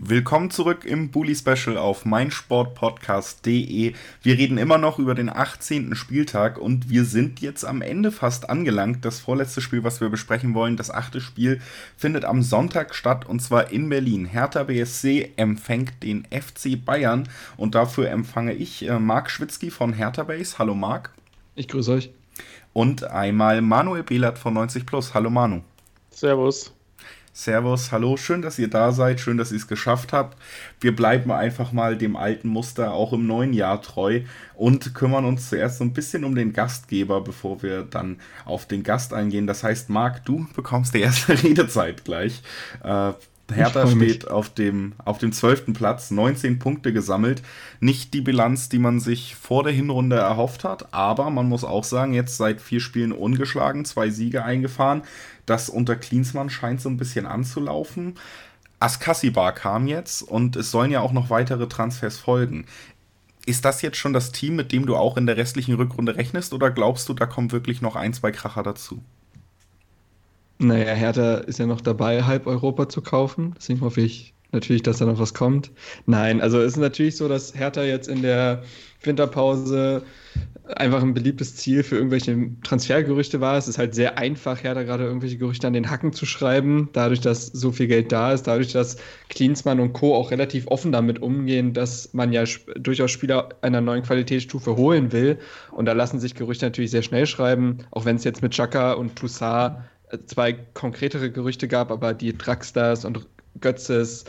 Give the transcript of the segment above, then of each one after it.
Willkommen zurück im Bully Special auf meinsportpodcast.de. Wir reden immer noch über den 18. Spieltag und wir sind jetzt am Ende fast angelangt. Das vorletzte Spiel, was wir besprechen wollen, das achte Spiel, findet am Sonntag statt und zwar in Berlin. Hertha BSC empfängt den FC Bayern und dafür empfange ich äh, Marc Schwitzky von Hertha Base. Hallo Marc. Ich grüße euch. Und einmal Manuel Behlert von 90 Plus. Hallo Manu. Servus. Servus, hallo, schön, dass ihr da seid, schön, dass ihr es geschafft habt. Wir bleiben einfach mal dem alten Muster auch im neuen Jahr treu und kümmern uns zuerst so ein bisschen um den Gastgeber, bevor wir dann auf den Gast eingehen. Das heißt, Marc, du bekommst die erste Redezeit gleich. Äh, Hertha steht auf dem, auf dem 12. Platz, 19 Punkte gesammelt. Nicht die Bilanz, die man sich vor der Hinrunde erhofft hat, aber man muss auch sagen, jetzt seit vier Spielen ungeschlagen, zwei Siege eingefahren. Das unter Klinsmann scheint so ein bisschen anzulaufen. Askasibar kam jetzt und es sollen ja auch noch weitere Transfers folgen. Ist das jetzt schon das Team, mit dem du auch in der restlichen Rückrunde rechnest oder glaubst du, da kommen wirklich noch ein, zwei Kracher dazu? Naja, Hertha ist ja noch dabei, halb Europa zu kaufen. Deswegen hoffe ich natürlich, dass da noch was kommt. Nein, also es ist natürlich so, dass Hertha jetzt in der Winterpause einfach ein beliebtes Ziel für irgendwelche Transfergerüchte war. Es ist halt sehr einfach, Hertha gerade irgendwelche Gerüchte an den Hacken zu schreiben, dadurch, dass so viel Geld da ist, dadurch, dass Klinsmann und Co. auch relativ offen damit umgehen, dass man ja durchaus Spieler einer neuen Qualitätsstufe holen will. Und da lassen sich Gerüchte natürlich sehr schnell schreiben, auch wenn es jetzt mit Chaka und Toussaint zwei konkretere Gerüchte gab, aber die Draxsters und Götzes,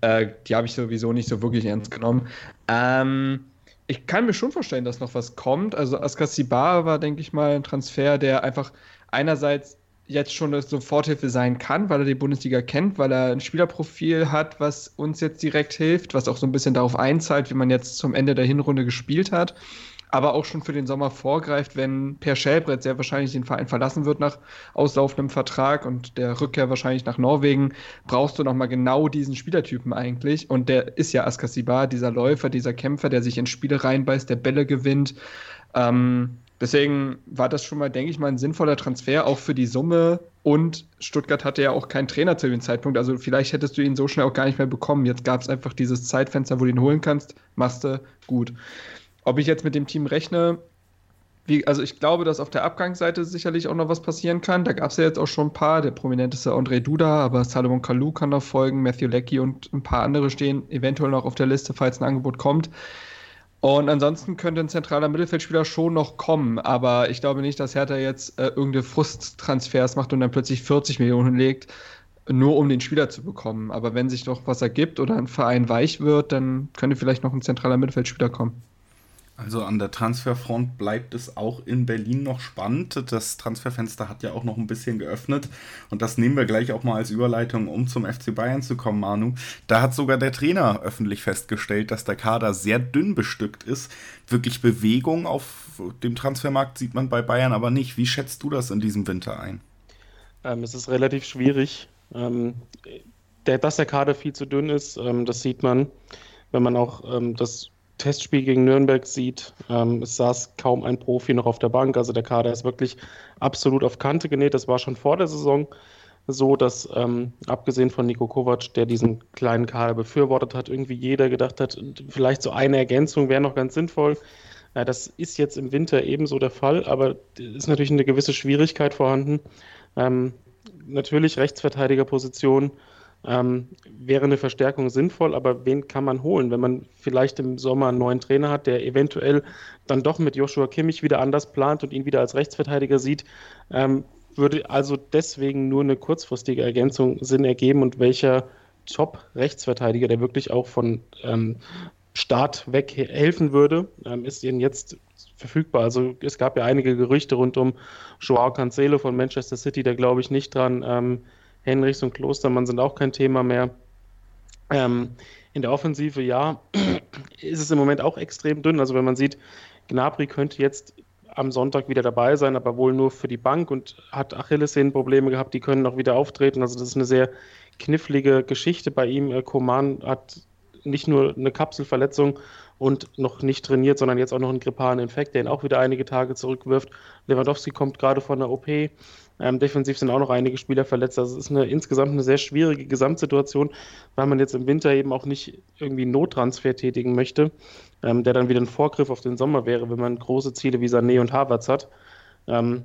äh, die habe ich sowieso nicht so wirklich ernst genommen. Ähm, ich kann mir schon vorstellen, dass noch was kommt. Also Askasibar war, denke ich mal, ein Transfer, der einfach einerseits jetzt schon eine Soforthilfe sein kann, weil er die Bundesliga kennt, weil er ein Spielerprofil hat, was uns jetzt direkt hilft, was auch so ein bisschen darauf einzahlt, wie man jetzt zum Ende der Hinrunde gespielt hat aber auch schon für den Sommer vorgreift, wenn Per Schellbrett sehr wahrscheinlich den Verein verlassen wird nach auslaufendem Vertrag und der Rückkehr wahrscheinlich nach Norwegen, brauchst du nochmal genau diesen Spielertypen eigentlich. Und der ist ja Askasibar, dieser Läufer, dieser Kämpfer, der sich in Spiele reinbeißt, der Bälle gewinnt. Ähm, deswegen war das schon mal, denke ich mal, ein sinnvoller Transfer, auch für die Summe. Und Stuttgart hatte ja auch keinen Trainer zu dem Zeitpunkt. Also vielleicht hättest du ihn so schnell auch gar nicht mehr bekommen. Jetzt gab es einfach dieses Zeitfenster, wo du ihn holen kannst. Machst du gut. Ob ich jetzt mit dem Team rechne, wie, also ich glaube, dass auf der Abgangsseite sicherlich auch noch was passieren kann. Da gab es ja jetzt auch schon ein paar. Der prominenteste André Duda, aber Salomon Kalou kann noch folgen, Matthew Leckie und ein paar andere stehen eventuell noch auf der Liste, falls ein Angebot kommt. Und ansonsten könnte ein zentraler Mittelfeldspieler schon noch kommen, aber ich glaube nicht, dass Hertha jetzt äh, irgendeine Frusttransfers macht und dann plötzlich 40 Millionen legt, nur um den Spieler zu bekommen. Aber wenn sich doch was ergibt oder ein Verein weich wird, dann könnte vielleicht noch ein zentraler Mittelfeldspieler kommen. Also an der Transferfront bleibt es auch in Berlin noch spannend. Das Transferfenster hat ja auch noch ein bisschen geöffnet. Und das nehmen wir gleich auch mal als Überleitung, um zum FC Bayern zu kommen, Manu. Da hat sogar der Trainer öffentlich festgestellt, dass der Kader sehr dünn bestückt ist. Wirklich Bewegung auf dem Transfermarkt sieht man bei Bayern aber nicht. Wie schätzt du das in diesem Winter ein? Ähm, es ist relativ schwierig. Ähm, der, dass der Kader viel zu dünn ist, ähm, das sieht man, wenn man auch ähm, das Testspiel gegen Nürnberg sieht, ähm, es saß kaum ein Profi noch auf der Bank. Also der Kader ist wirklich absolut auf Kante genäht. Das war schon vor der Saison so, dass ähm, abgesehen von Nico Kovac, der diesen kleinen Kader befürwortet hat, irgendwie jeder gedacht hat, vielleicht so eine Ergänzung wäre noch ganz sinnvoll. Ja, das ist jetzt im Winter ebenso der Fall, aber ist natürlich eine gewisse Schwierigkeit vorhanden. Ähm, natürlich Rechtsverteidigerposition ähm, wäre eine Verstärkung sinnvoll, aber wen kann man holen, wenn man vielleicht im Sommer einen neuen Trainer hat, der eventuell dann doch mit Joshua Kimmich wieder anders plant und ihn wieder als Rechtsverteidiger sieht? Ähm, würde also deswegen nur eine kurzfristige Ergänzung Sinn ergeben und welcher Top-Rechtsverteidiger, der wirklich auch von ähm, Start weg helfen würde, ähm, ist ihnen jetzt verfügbar. Also es gab ja einige Gerüchte rund um Joao Cancelo von Manchester City, da glaube ich nicht dran. Henrichs und Klostermann sind auch kein Thema mehr. Ähm, in der Offensive, ja, ist es im Moment auch extrem dünn. Also wenn man sieht, Gnabry könnte jetzt am Sonntag wieder dabei sein, aber wohl nur für die Bank und hat Achillessehnenprobleme gehabt, die können auch wieder auftreten. Also das ist eine sehr knifflige Geschichte bei ihm. Koman hat nicht nur eine Kapselverletzung, und noch nicht trainiert, sondern jetzt auch noch einen grippalen Infekt, der ihn auch wieder einige Tage zurückwirft. Lewandowski kommt gerade von der OP. Ähm, defensiv sind auch noch einige Spieler verletzt. Also es ist eine, insgesamt eine sehr schwierige Gesamtsituation, weil man jetzt im Winter eben auch nicht irgendwie einen Nottransfer tätigen möchte, ähm, der dann wieder ein Vorgriff auf den Sommer wäre, wenn man große Ziele wie Sané und Havertz hat. Ähm,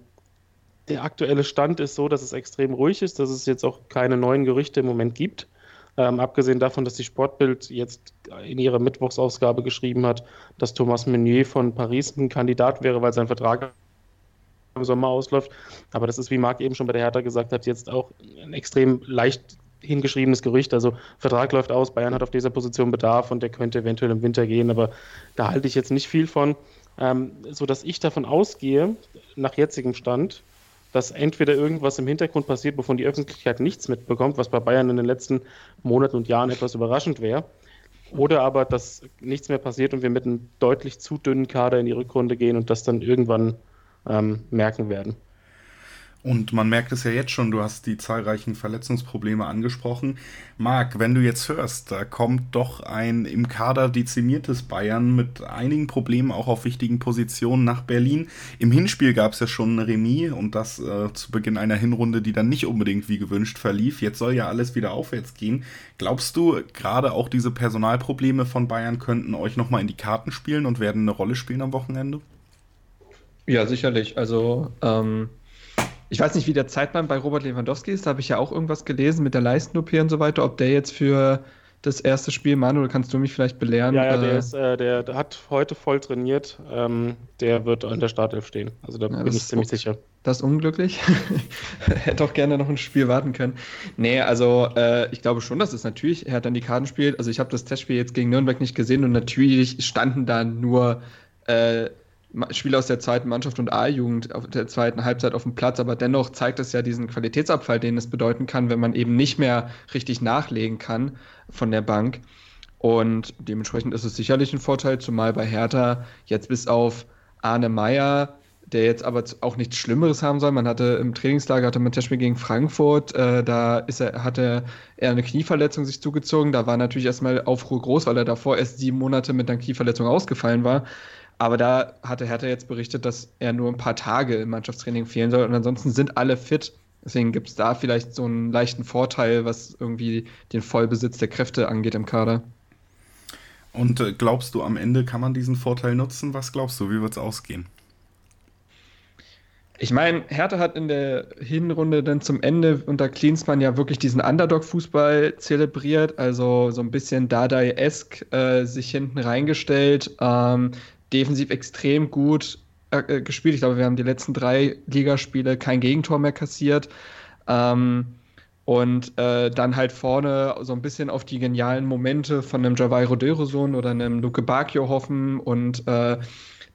der aktuelle Stand ist so, dass es extrem ruhig ist, dass es jetzt auch keine neuen Gerüchte im Moment gibt. Ähm, abgesehen davon, dass die Sportbild jetzt in ihrer Mittwochsausgabe geschrieben hat, dass Thomas Meunier von Paris ein Kandidat wäre, weil sein Vertrag im Sommer ausläuft. Aber das ist, wie Marc eben schon bei der Hertha gesagt hat, jetzt auch ein extrem leicht hingeschriebenes Gerücht. Also Vertrag läuft aus, Bayern hat auf dieser Position Bedarf und der könnte eventuell im Winter gehen, aber da halte ich jetzt nicht viel von. Ähm, so dass ich davon ausgehe, nach jetzigem Stand, dass entweder irgendwas im Hintergrund passiert, wovon die Öffentlichkeit nichts mitbekommt, was bei Bayern in den letzten Monaten und Jahren etwas überraschend wäre, oder aber, dass nichts mehr passiert und wir mit einem deutlich zu dünnen Kader in die Rückrunde gehen und das dann irgendwann ähm, merken werden. Und man merkt es ja jetzt schon, du hast die zahlreichen Verletzungsprobleme angesprochen. Marc, wenn du jetzt hörst, da kommt doch ein im Kader dezimiertes Bayern mit einigen Problemen auch auf wichtigen Positionen nach Berlin. Im Hinspiel gab es ja schon ein Remis und das äh, zu Beginn einer Hinrunde, die dann nicht unbedingt wie gewünscht verlief. Jetzt soll ja alles wieder aufwärts gehen. Glaubst du, gerade auch diese Personalprobleme von Bayern könnten euch nochmal in die Karten spielen und werden eine Rolle spielen am Wochenende? Ja, sicherlich. Also, ähm, ich weiß nicht, wie der Zeitplan bei Robert Lewandowski ist. Da habe ich ja auch irgendwas gelesen mit der Leisten-OP und so weiter. Ob der jetzt für das erste Spiel, Manuel, kannst du mich vielleicht belehren? Ja, ja der, äh, ist, äh, der, der, hat heute voll trainiert. Ähm, der wird in der Startelf stehen. Also da ja, bin ich ziemlich sicher. Das ist unglücklich. Hätte auch gerne noch ein Spiel warten können. Nee, also äh, ich glaube schon, dass es natürlich, er hat dann die Karten spielt. Also ich habe das Testspiel jetzt gegen Nürnberg nicht gesehen und natürlich standen da nur äh, Spieler aus der zweiten Mannschaft und A-Jugend auf der zweiten Halbzeit auf dem Platz, aber dennoch zeigt es ja diesen Qualitätsabfall, den es bedeuten kann, wenn man eben nicht mehr richtig nachlegen kann von der Bank. Und dementsprechend ist es sicherlich ein Vorteil, zumal bei Hertha jetzt bis auf Arne Meyer, der jetzt aber auch nichts Schlimmeres haben soll. Man hatte im Trainingslager hatte man Testspiel gegen Frankfurt, äh, da ist er, hatte er eine Knieverletzung sich zugezogen. Da war natürlich erstmal Aufruhr groß, weil er davor erst sieben Monate mit einer Knieverletzung ausgefallen war. Aber da hatte Hertha jetzt berichtet, dass er nur ein paar Tage im Mannschaftstraining fehlen soll und ansonsten sind alle fit. Deswegen gibt es da vielleicht so einen leichten Vorteil, was irgendwie den Vollbesitz der Kräfte angeht im Kader. Und äh, glaubst du, am Ende kann man diesen Vorteil nutzen? Was glaubst du, wie wird es ausgehen? Ich meine, Hertha hat in der Hinrunde dann zum Ende unter Klinsmann ja wirklich diesen Underdog-Fußball zelebriert, also so ein bisschen Dardai-esk äh, sich hinten reingestellt, ähm, defensiv extrem gut äh, äh, gespielt. Ich glaube, wir haben die letzten drei Ligaspiele kein Gegentor mehr kassiert. Ähm, und äh, dann halt vorne so ein bisschen auf die genialen Momente von einem Javairo Döreson oder einem Luke Bacchio hoffen. Und äh,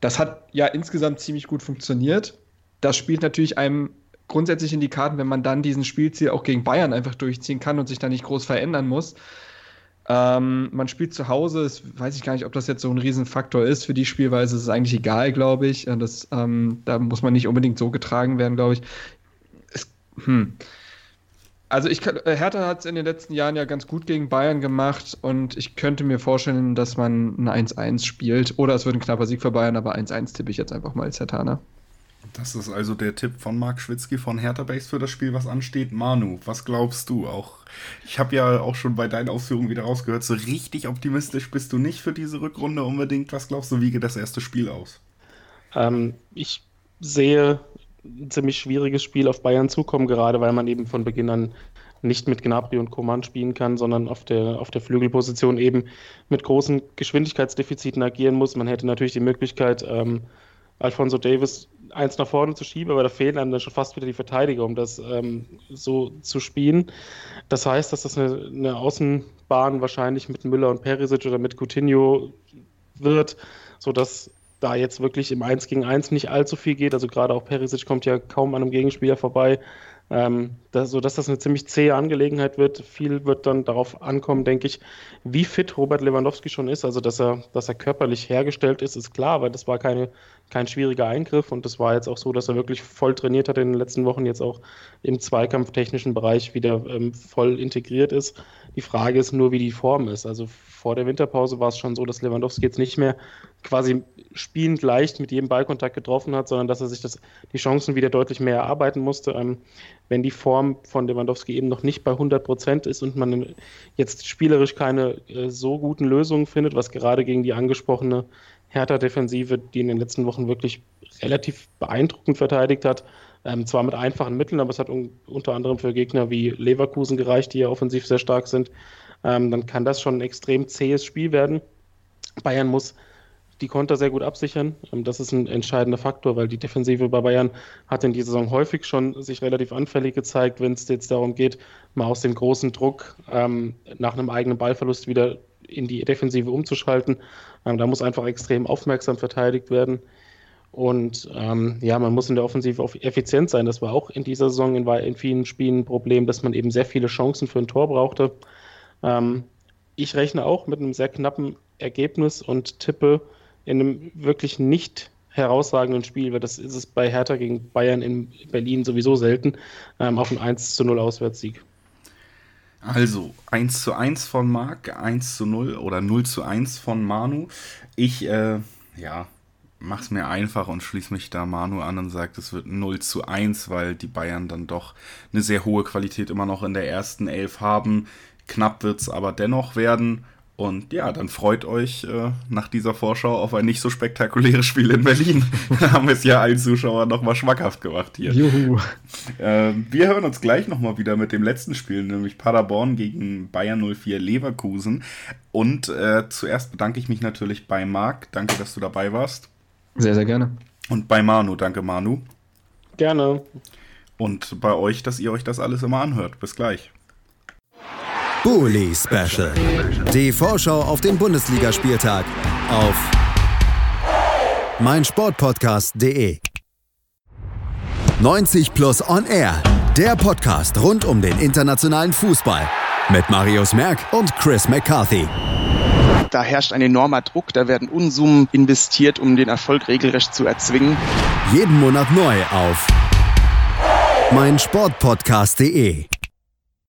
das hat ja insgesamt ziemlich gut funktioniert. Das spielt natürlich einem grundsätzlich in die Karten, wenn man dann diesen Spielziel auch gegen Bayern einfach durchziehen kann und sich da nicht groß verändern muss. Ähm, man spielt zu Hause, das weiß ich gar nicht, ob das jetzt so ein Riesenfaktor ist. Für die Spielweise ist eigentlich egal, glaube ich. Das, ähm, da muss man nicht unbedingt so getragen werden, glaube ich. Es, hm. Also ich äh, Hertha hat es in den letzten Jahren ja ganz gut gegen Bayern gemacht und ich könnte mir vorstellen, dass man ein 1-1 spielt. Oder es wird ein knapper Sieg für Bayern, aber 1-1 tippe ich jetzt einfach mal als Hertaner. Das ist also der Tipp von Marc Schwitzky von Hertha Base für das Spiel, was ansteht. Manu, was glaubst du auch? Ich habe ja auch schon bei deinen Ausführungen wieder rausgehört, so richtig optimistisch bist du nicht für diese Rückrunde unbedingt. Was glaubst du, wie geht das erste Spiel aus? Ähm, ich sehe ein ziemlich schwieriges Spiel auf Bayern zukommen, gerade weil man eben von Beginn an nicht mit Gnabry und Coman spielen kann, sondern auf der, auf der Flügelposition eben mit großen Geschwindigkeitsdefiziten agieren muss. Man hätte natürlich die Möglichkeit, ähm, Alfonso Davis eins nach vorne zu schieben, aber da fehlen einem dann schon fast wieder die Verteidiger, um das ähm, so zu spielen. Das heißt, dass das eine, eine, Außenbahn wahrscheinlich mit Müller und Perisic oder mit Coutinho wird, sodass da jetzt wirklich im 1 gegen 1 nicht allzu viel geht. Also gerade auch Perisic kommt ja kaum an einem Gegenspieler vorbei. Ähm, das, sodass das eine ziemlich zähe Angelegenheit wird. Viel wird dann darauf ankommen, denke ich, wie fit Robert Lewandowski schon ist. Also, dass er, dass er körperlich hergestellt ist, ist klar, weil das war keine kein schwieriger Eingriff und es war jetzt auch so, dass er wirklich voll trainiert hat in den letzten Wochen, jetzt auch im zweikampftechnischen Bereich wieder ähm, voll integriert ist. Die Frage ist nur, wie die Form ist. Also vor der Winterpause war es schon so, dass Lewandowski jetzt nicht mehr quasi spielend leicht mit jedem Ballkontakt getroffen hat, sondern dass er sich das, die Chancen wieder deutlich mehr erarbeiten musste. Ähm, wenn die Form von Lewandowski eben noch nicht bei 100 Prozent ist und man jetzt spielerisch keine äh, so guten Lösungen findet, was gerade gegen die angesprochene Hertha-Defensive, die in den letzten Wochen wirklich relativ beeindruckend verteidigt hat. Ähm, zwar mit einfachen Mitteln, aber es hat un unter anderem für Gegner wie Leverkusen gereicht, die ja offensiv sehr stark sind. Ähm, dann kann das schon ein extrem zähes Spiel werden. Bayern muss die Konter sehr gut absichern. Ähm, das ist ein entscheidender Faktor, weil die Defensive bei Bayern hat in dieser Saison häufig schon sich relativ anfällig gezeigt, wenn es jetzt darum geht, mal aus dem großen Druck ähm, nach einem eigenen Ballverlust wieder in die Defensive umzuschalten. Ähm, da muss einfach extrem aufmerksam verteidigt werden. Und ähm, ja, man muss in der Offensive effizient sein. Das war auch in dieser Saison in, in vielen Spielen ein Problem, dass man eben sehr viele Chancen für ein Tor brauchte. Ähm, ich rechne auch mit einem sehr knappen Ergebnis und tippe in einem wirklich nicht herausragenden Spiel, weil das ist es bei Hertha gegen Bayern in Berlin sowieso selten, ähm, auf einen 1 zu 0 Auswärtssieg. Also 1 zu 1 von Marc, 1 zu 0 oder 0 zu 1 von Manu. Ich, äh, ja, mach's mir einfach und schließe mich da Manu an und sage, es wird 0 zu 1, weil die Bayern dann doch eine sehr hohe Qualität immer noch in der ersten Elf haben. Knapp wird's aber dennoch werden und ja, dann freut euch äh, nach dieser Vorschau auf ein nicht so spektakuläres Spiel in Berlin. da haben wir es ja allen Zuschauern nochmal schmackhaft gemacht hier. Juhu. Äh, wir hören uns gleich nochmal wieder mit dem letzten Spiel, nämlich Paderborn gegen Bayern 04 Leverkusen. Und äh, zuerst bedanke ich mich natürlich bei Marc. Danke, dass du dabei warst. Sehr, sehr gerne. Und bei Manu. Danke, Manu. Gerne. Und bei euch, dass ihr euch das alles immer anhört. Bis gleich. Bully Special. Die Vorschau auf den Bundesligaspieltag auf meinsportpodcast.de. 90 Plus On Air. Der Podcast rund um den internationalen Fußball mit Marius Merck und Chris McCarthy. Da herrscht ein enormer Druck, da werden Unsummen investiert, um den Erfolg regelrecht zu erzwingen. Jeden Monat neu auf meinsportpodcast.de.